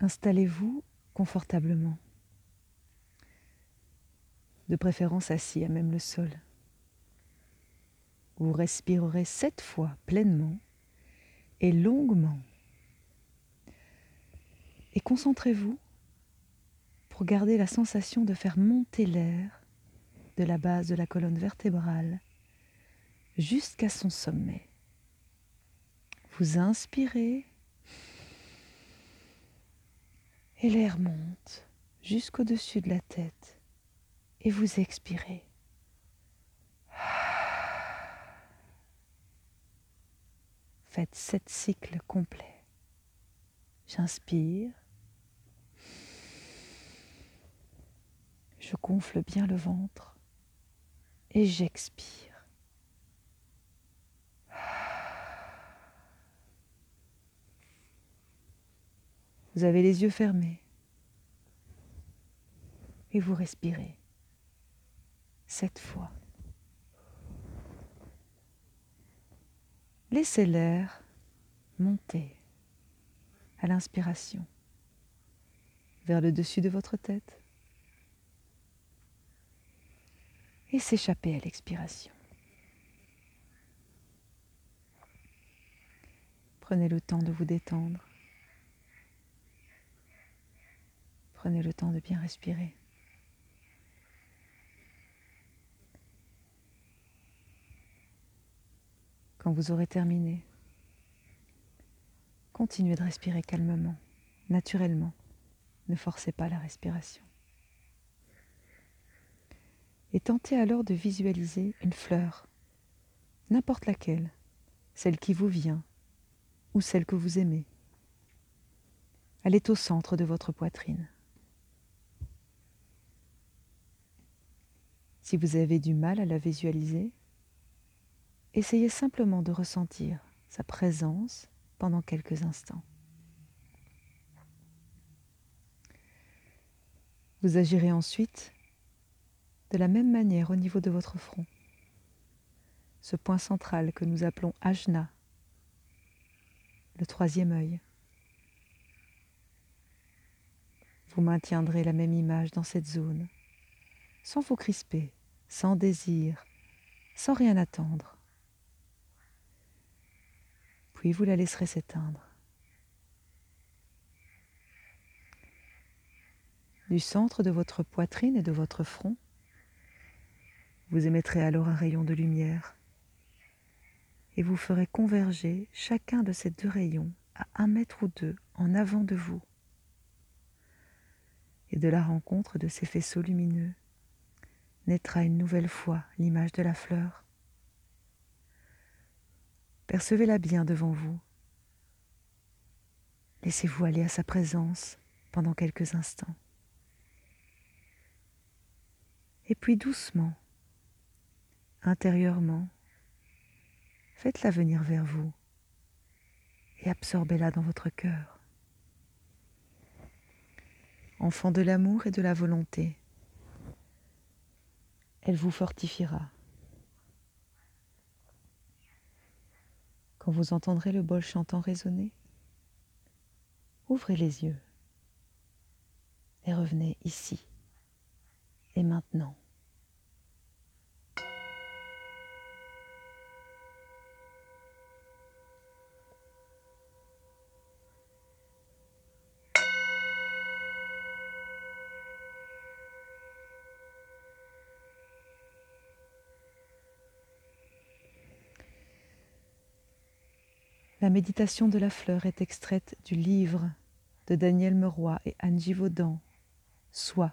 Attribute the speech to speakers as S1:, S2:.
S1: Installez-vous confortablement, de préférence assis à même le sol. Vous respirerez sept fois pleinement et longuement. Et concentrez-vous pour garder la sensation de faire monter l'air de la base de la colonne vertébrale jusqu'à son sommet. Vous inspirez et l'air monte jusqu'au-dessus de la tête et vous expirez. Faites sept cycles complets. J'inspire. Je gonfle bien le ventre et j'expire. Vous avez les yeux fermés et vous respirez cette fois. Laissez l'air monter à l'inspiration vers le dessus de votre tête et s'échapper à l'expiration. Prenez le temps de vous détendre. Prenez le temps de bien respirer. Quand vous aurez terminé, continuez de respirer calmement, naturellement. Ne forcez pas la respiration. Et tentez alors de visualiser une fleur, n'importe laquelle, celle qui vous vient ou celle que vous aimez. Elle est au centre de votre poitrine. Si vous avez du mal à la visualiser, essayez simplement de ressentir sa présence pendant quelques instants. Vous agirez ensuite de la même manière au niveau de votre front, ce point central que nous appelons ajna, le troisième œil. Vous maintiendrez la même image dans cette zone, sans vous crisper, sans désir, sans rien attendre. Puis vous la laisserez s'éteindre? Du centre de votre poitrine et de votre front, vous émettrez alors un rayon de lumière et vous ferez converger chacun de ces deux rayons à un mètre ou deux en avant de vous. Et de la rencontre de ces faisceaux lumineux, naîtra une nouvelle fois l'image de la fleur. Percevez-la bien devant vous. Laissez-vous aller à sa présence pendant quelques instants. Et puis doucement, intérieurement, faites-la venir vers vous et absorbez-la dans votre cœur. Enfant de l'amour et de la volonté, elle vous fortifiera. Quand vous entendrez le bol chantant résonner, ouvrez les yeux et revenez ici et maintenant. La méditation de la fleur est extraite du livre de Daniel Meroy et Anne Givaudan, Soit